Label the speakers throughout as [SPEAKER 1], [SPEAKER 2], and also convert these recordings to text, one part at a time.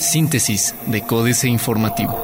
[SPEAKER 1] Síntesis de Códice Informativo.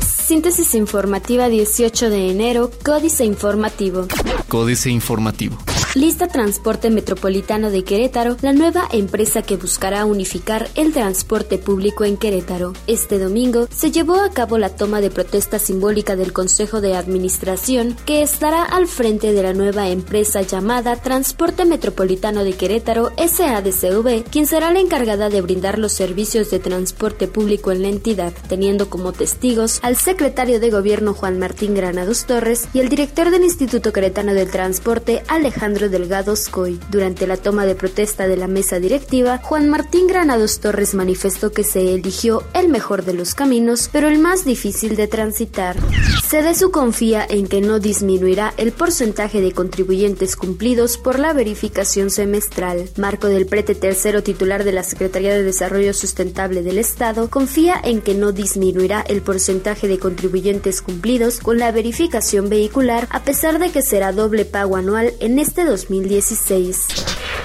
[SPEAKER 2] Síntesis informativa 18 de enero, Códice Informativo.
[SPEAKER 1] Códice Informativo.
[SPEAKER 2] Lista Transporte Metropolitano de Querétaro, la nueva empresa que buscará unificar el transporte público en Querétaro. Este domingo se llevó a cabo la toma de protesta simbólica del Consejo de Administración que estará al frente de la nueva empresa llamada Transporte Metropolitano de Querétaro SADCV, quien será la encargada de brindar los servicios de transporte público en la entidad, teniendo como testigos al secretario de Gobierno Juan Martín Granados Torres y el director del Instituto Queretano del Transporte Alejandro Delgado Scoy. Durante la toma de protesta de la mesa directiva, Juan Martín Granados Torres manifestó que se eligió el mejor de los caminos, pero el más difícil de transitar. su confía en que no disminuirá el porcentaje de contribuyentes cumplidos por la verificación semestral. Marco del Prete Tercero, titular de la Secretaría de Desarrollo Sustentable del Estado, confía en que no disminuirá el porcentaje de contribuyentes cumplidos con la verificación vehicular, a pesar de que será doble pago anual en este 2016.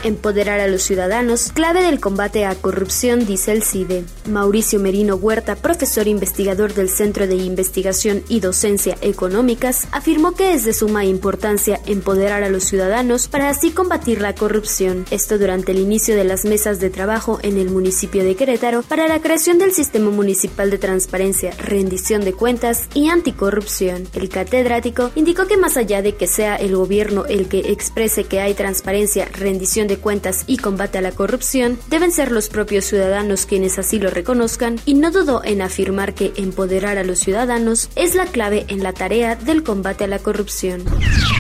[SPEAKER 2] Empoderar a los ciudadanos, clave del combate a corrupción, dice el CIDE. Mauricio Merino Huerta, profesor investigador del Centro de Investigación y Docencia Económicas, afirmó que es de suma importancia empoderar a los ciudadanos para así combatir la corrupción. Esto durante el inicio de las mesas de trabajo en el municipio de Querétaro para la creación del Sistema Municipal de Transparencia, Rendición de Cuentas y Anticorrupción. El catedrático indicó que más allá de que sea el gobierno el que exprese que hay transparencia, rendición de cuentas y combate a la corrupción, deben ser los propios ciudadanos quienes así lo reconozcan y no dudó en afirmar que empoderar a los ciudadanos es la clave en la tarea del combate a la corrupción.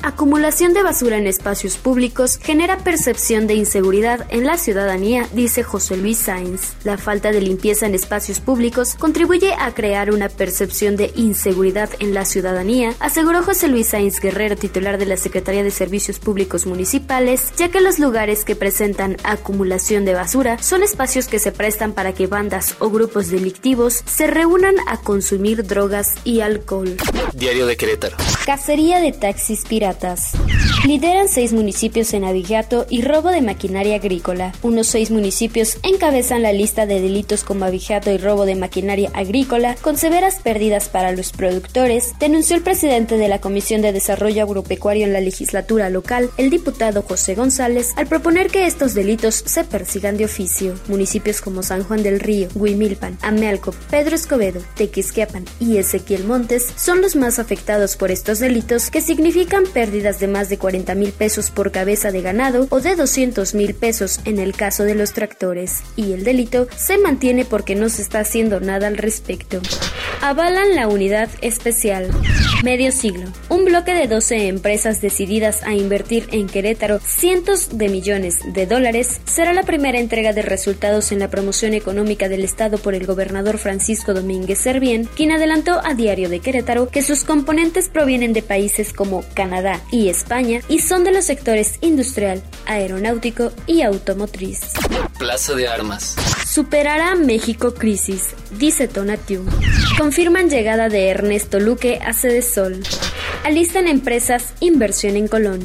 [SPEAKER 2] Acumulación de basura en espacios públicos genera percepción de inseguridad en la ciudadanía, dice José Luis Sainz. La falta de limpieza en espacios públicos contribuye a crear una percepción de inseguridad en la ciudadanía, aseguró José Luis Sainz Guerrero, titular de la Secretaría de Servicios Públicos municipales, ya que los lugares que presentan acumulación de basura son espacios que se prestan para que bandas o grupos delictivos se reúnan a consumir drogas y alcohol.
[SPEAKER 1] Diario de Querétaro.
[SPEAKER 2] Cacería de taxis piratas. Lideran seis municipios en abigato y robo de maquinaria agrícola. Unos seis municipios encabezan la lista de delitos como abigato y robo de maquinaria agrícola con severas pérdidas para los productores, denunció el presidente de la Comisión de Desarrollo Agropecuario en la legislatura local, el diputado José González al proponer que estos delitos se persigan de oficio. Municipios como San Juan del Río, Huimilpan, Amealco, Pedro Escobedo, Tequisquiapan y Ezequiel Montes son los más afectados por estos delitos que significan pérdidas de más de 40 mil pesos por cabeza de ganado o de 200 mil pesos en el caso de los tractores. Y el delito se mantiene porque no se está haciendo nada al respecto. Avalan la unidad especial. Medio siglo. Un bloque de 12 empresas decididas a invertir en Querétaro cientos de millones de dólares será la primera entrega de resultados en la promoción económica del Estado por el gobernador Francisco Domínguez Servién, quien adelantó a Diario de Querétaro que sus componentes provienen de países como Canadá y España y son de los sectores industrial, aeronáutico y automotriz.
[SPEAKER 1] Plaza de Armas.
[SPEAKER 2] Superará México crisis, dice Tonatiu. Confirman llegada de Ernesto Luque a Sede Sol. Alistan empresas inversión en Colón.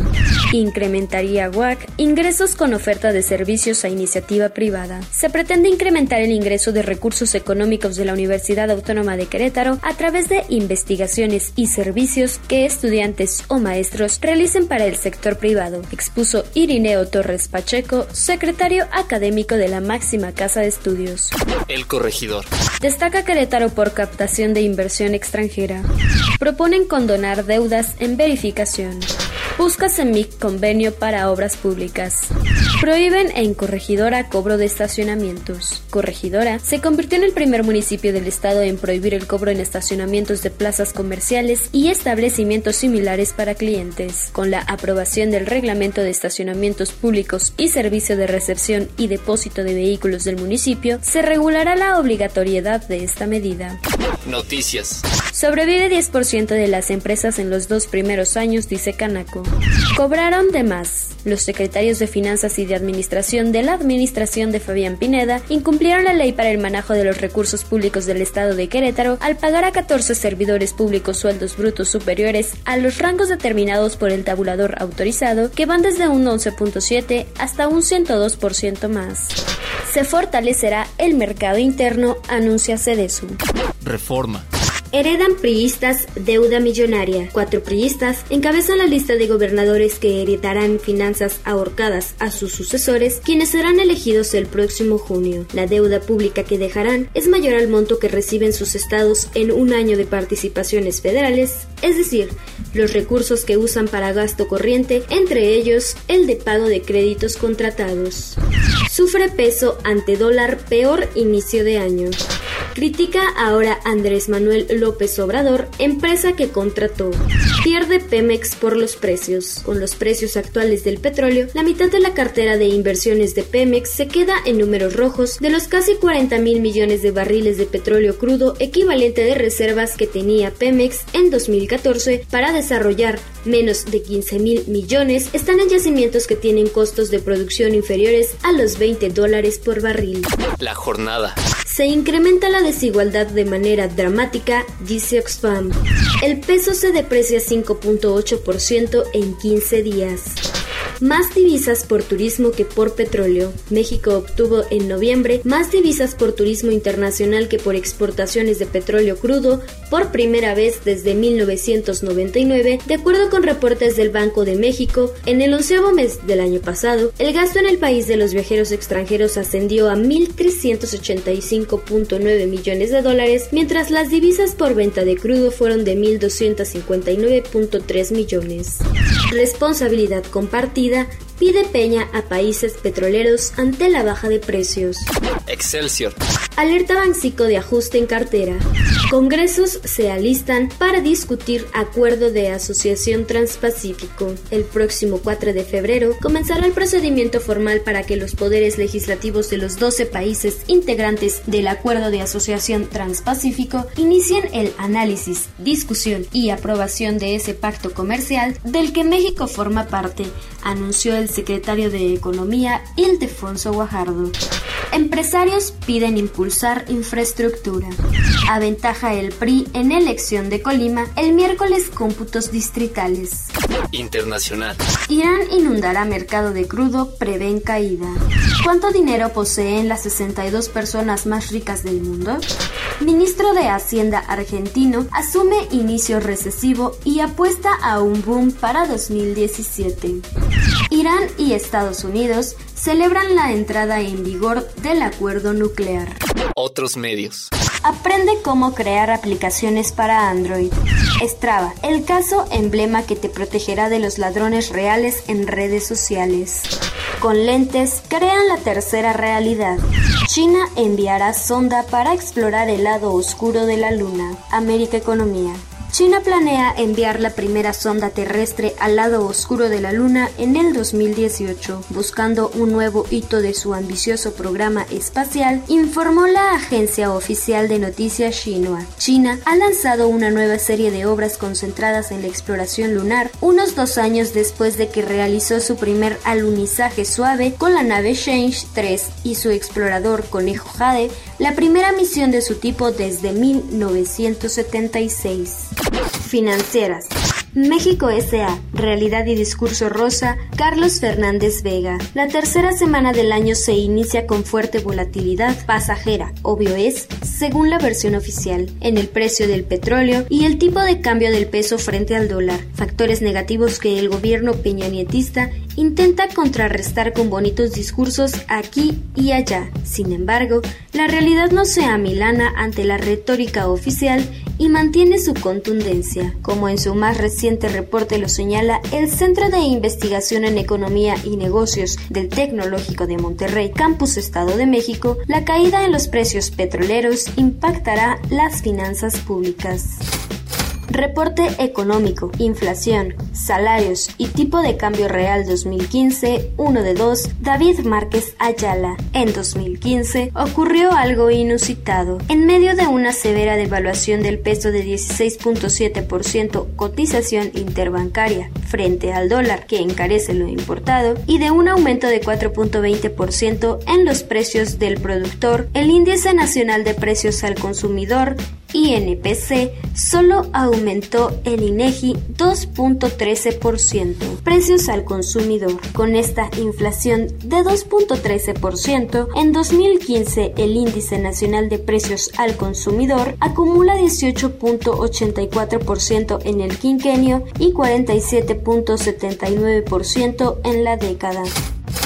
[SPEAKER 2] Incrementaría WAC ingresos con oferta de servicios a iniciativa privada. Se pretende incrementar el ingreso de recursos económicos de la Universidad Autónoma de Querétaro a través de investigaciones y servicios que estudiantes o maestros realicen para el sector privado, expuso Irineo Torres Pacheco, secretario académico de la máxima casa de estudios.
[SPEAKER 1] El corregidor.
[SPEAKER 2] Destaca Querétaro por captación de inversión extranjera. Proponen condonar deudas en verificación. Busca CEMIC convenio para obras públicas. Prohíben en Corregidora cobro de estacionamientos. Corregidora se convirtió en el primer municipio del estado en prohibir el cobro en estacionamientos de plazas comerciales y establecimientos similares para clientes. Con la aprobación del Reglamento de Estacionamientos Públicos y Servicio de Recepción y Depósito de Vehículos del municipio, se regulará la obligatoriedad de esta medida.
[SPEAKER 1] Noticias.
[SPEAKER 2] Sobrevive 10% de las empresas en los dos primeros años, dice Canaco. Cobraron de más. Los secretarios de Finanzas y de Administración de la Administración de Fabián Pineda incumplieron la ley para el manejo de los recursos públicos del Estado de Querétaro al pagar a 14 servidores públicos sueldos brutos superiores a los rangos determinados por el tabulador autorizado, que van desde un 11.7 hasta un 102% más. Se fortalecerá el mercado interno, anuncia Cedesu.
[SPEAKER 1] Reforma.
[SPEAKER 2] Heredan priistas deuda millonaria. Cuatro priistas encabezan la lista de gobernadores que heredarán finanzas ahorcadas a sus sucesores, quienes serán elegidos el próximo junio. La deuda pública que dejarán es mayor al monto que reciben sus estados en un año de participaciones federales, es decir, los recursos que usan para gasto corriente, entre ellos el de pago de créditos contratados. Sufre peso ante dólar peor inicio de año. Critica ahora Andrés Manuel López Obrador, empresa que contrató. Pierde Pemex por los precios. Con los precios actuales del petróleo, la mitad de la cartera de inversiones de Pemex se queda en números rojos de los casi 40 mil millones de barriles de petróleo crudo equivalente de reservas que tenía Pemex en 2014 para desarrollar menos de 15 mil millones están en yacimientos que tienen costos de producción inferiores a los 20 dólares por barril.
[SPEAKER 1] La jornada.
[SPEAKER 2] Se incrementa la desigualdad de manera dramática, dice Oxfam. El peso se deprecia 5.8% en 15 días. Más divisas por turismo que por petróleo. México obtuvo en noviembre más divisas por turismo internacional que por exportaciones de petróleo crudo por primera vez desde 1999, de acuerdo con reportes del Banco de México. En el onceavo mes del año pasado, el gasto en el país de los viajeros extranjeros ascendió a 1.385.9 millones de dólares, mientras las divisas por venta de crudo fueron de 1.259.3 millones. Responsabilidad compartida pide Peña a países petroleros ante la baja de precios.
[SPEAKER 1] Excelsior.
[SPEAKER 2] Alerta Bancico de ajuste en cartera. Congresos se alistan para discutir acuerdo de asociación transpacífico. El próximo 4 de febrero comenzará el procedimiento formal para que los poderes legislativos de los 12 países integrantes del acuerdo de asociación transpacífico inicien el análisis, discusión y aprobación de ese pacto comercial del que México forma parte, anunció el secretario de Economía Ildefonso Guajardo. Empresarios piden impulsar infraestructura. Aventaja el PRI en elección de Colima el miércoles cómputos distritales.
[SPEAKER 1] Internacional.
[SPEAKER 2] Irán inundará mercado de crudo, prevén caída. ¿Cuánto dinero poseen las 62 personas más ricas del mundo? Ministro de Hacienda argentino asume inicio recesivo y apuesta a un boom para 2017. Irán y Estados Unidos celebran la entrada en vigor del acuerdo nuclear.
[SPEAKER 1] Otros medios.
[SPEAKER 2] Aprende cómo crear aplicaciones para Android. Strava, el caso emblema que te protegerá de los ladrones reales en redes sociales. Con lentes, crean la tercera realidad. China enviará sonda para explorar el lado oscuro de la Luna. América Economía. China planea enviar la primera sonda terrestre al lado oscuro de la Luna en el 2018, buscando un nuevo hito de su ambicioso programa espacial, informó la agencia oficial de noticias Xinhua. China ha lanzado una nueva serie de obras concentradas en la exploración lunar unos dos años después de que realizó su primer alunizaje suave con la nave Change 3 y su explorador Conejo Jade, la primera misión de su tipo desde 1976. Financieras. México S.A. Realidad y Discurso Rosa, Carlos Fernández Vega. La tercera semana del año se inicia con fuerte volatilidad pasajera, obvio es, según la versión oficial, en el precio del petróleo y el tipo de cambio del peso frente al dólar, factores negativos que el gobierno peñanietista intenta contrarrestar con bonitos discursos aquí y allá. Sin embargo, la realidad no se amilana ante la retórica oficial y mantiene su contundencia, como en su más reciente reporte lo señala el Centro de Investigación en Economía y Negocios del Tecnológico de Monterrey, Campus Estado de México, la caída en los precios petroleros impactará las finanzas públicas. Reporte económico, inflación, salarios y tipo de cambio real 2015, 1 de 2, David Márquez Ayala. En 2015 ocurrió algo inusitado. En medio de una severa devaluación del peso de 16.7% cotización interbancaria frente al dólar que encarece lo importado y de un aumento de 4.20% en los precios del productor, el índice nacional de precios al consumidor INPC solo aumentó el INEGI 2.13%. Precios al consumidor. Con esta inflación de 2.13%, en 2015 el índice nacional de precios al consumidor acumula 18.84% en el quinquenio y 47.79% en la década.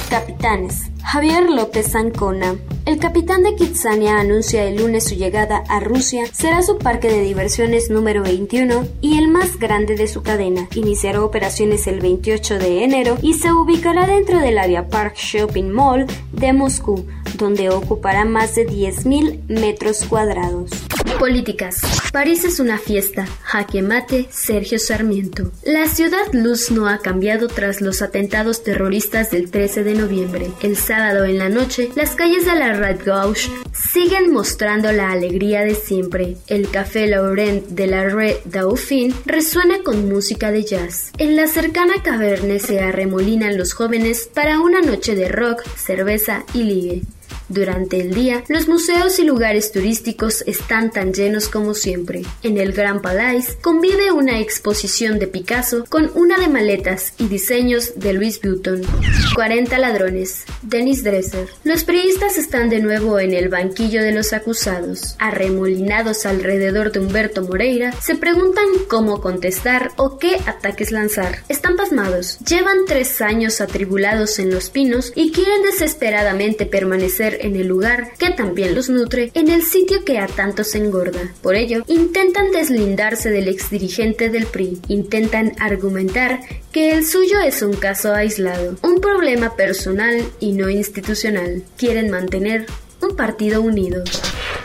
[SPEAKER 2] Capitanes. Javier López Ancona. El capitán de Kitsania anuncia el lunes su llegada a Rusia. Será su parque de diversiones número 21 y el más grande de su cadena. Iniciará operaciones el 28 de enero y se ubicará dentro del Avia Park Shopping Mall de Moscú, donde ocupará más de 10.000 metros cuadrados. Políticas. París es una fiesta. Jaque mate, Sergio Sarmiento. La ciudad luz no ha cambiado tras los atentados terroristas del 13 de noviembre. El sábado en la noche, las calles de la Red Gauche siguen mostrando la alegría de siempre. El Café Laurent de la Rue Dauphine resuena con música de jazz. En la cercana caverne se arremolinan los jóvenes para una noche de rock, cerveza y ligue. Durante el día, los museos y lugares turísticos están tan llenos como siempre. En el Gran Palais convive una exposición de Picasso con una de maletas y diseños de Louis Vuitton. 40 ladrones. Denis Dresser. Los priistas están de nuevo en el banquillo de los acusados. Arremolinados alrededor de Humberto Moreira, se preguntan cómo contestar o qué ataques lanzar. Están pasmados. Llevan tres años atribulados en los pinos y quieren desesperadamente permanecer en el lugar que también los nutre, en el sitio que a tantos engorda. Por ello, intentan deslindarse del exdirigente del PRI, intentan argumentar que el suyo es un caso aislado, un problema personal y no institucional. Quieren mantener un partido unido.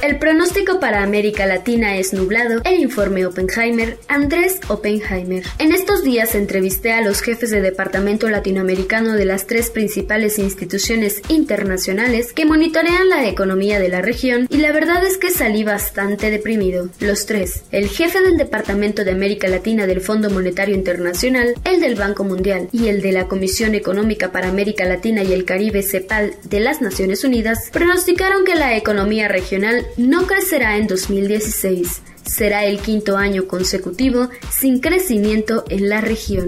[SPEAKER 2] El pronóstico para América Latina es nublado. El informe Oppenheimer, Andrés Oppenheimer. En estos días entrevisté a los jefes de departamento latinoamericano de las tres principales instituciones internacionales que monitorean la economía de la región y la verdad es que salí bastante deprimido. Los tres, el jefe del Departamento de América Latina del Fondo Monetario Internacional, el del Banco Mundial y el de la Comisión Económica para América Latina y el Caribe CEPAL de las Naciones Unidas, pronosticaron que la economía regional no crecerá en 2016 será el quinto año consecutivo sin crecimiento en la región.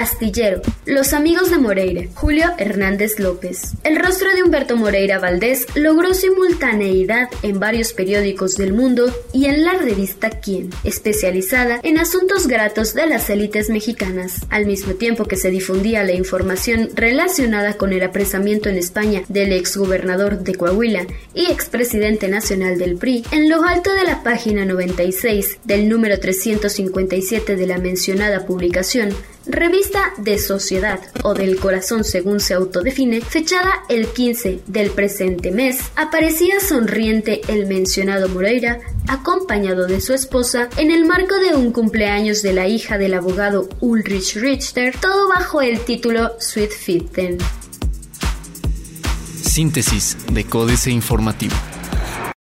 [SPEAKER 2] Astillero. Los amigos de Moreira. Julio Hernández López. El rostro de Humberto Moreira Valdés logró simultaneidad en varios periódicos del mundo y en la revista Quién, especializada en asuntos gratos de las élites mexicanas, al mismo tiempo que se difundía la información relacionada con el apresamiento en España del exgobernador de Coahuila y expresidente nacional del PRI. En lo alto de la página 96 del número 357 de la mencionada publicación, Revista de Sociedad o del Corazón según se autodefine, fechada el 15 del presente mes, aparecía sonriente el mencionado Moreira, acompañado de su esposa, en el marco de un cumpleaños de la hija del abogado Ulrich Richter, todo bajo el título Sweet Fitten.
[SPEAKER 1] Síntesis de Códice Informativo.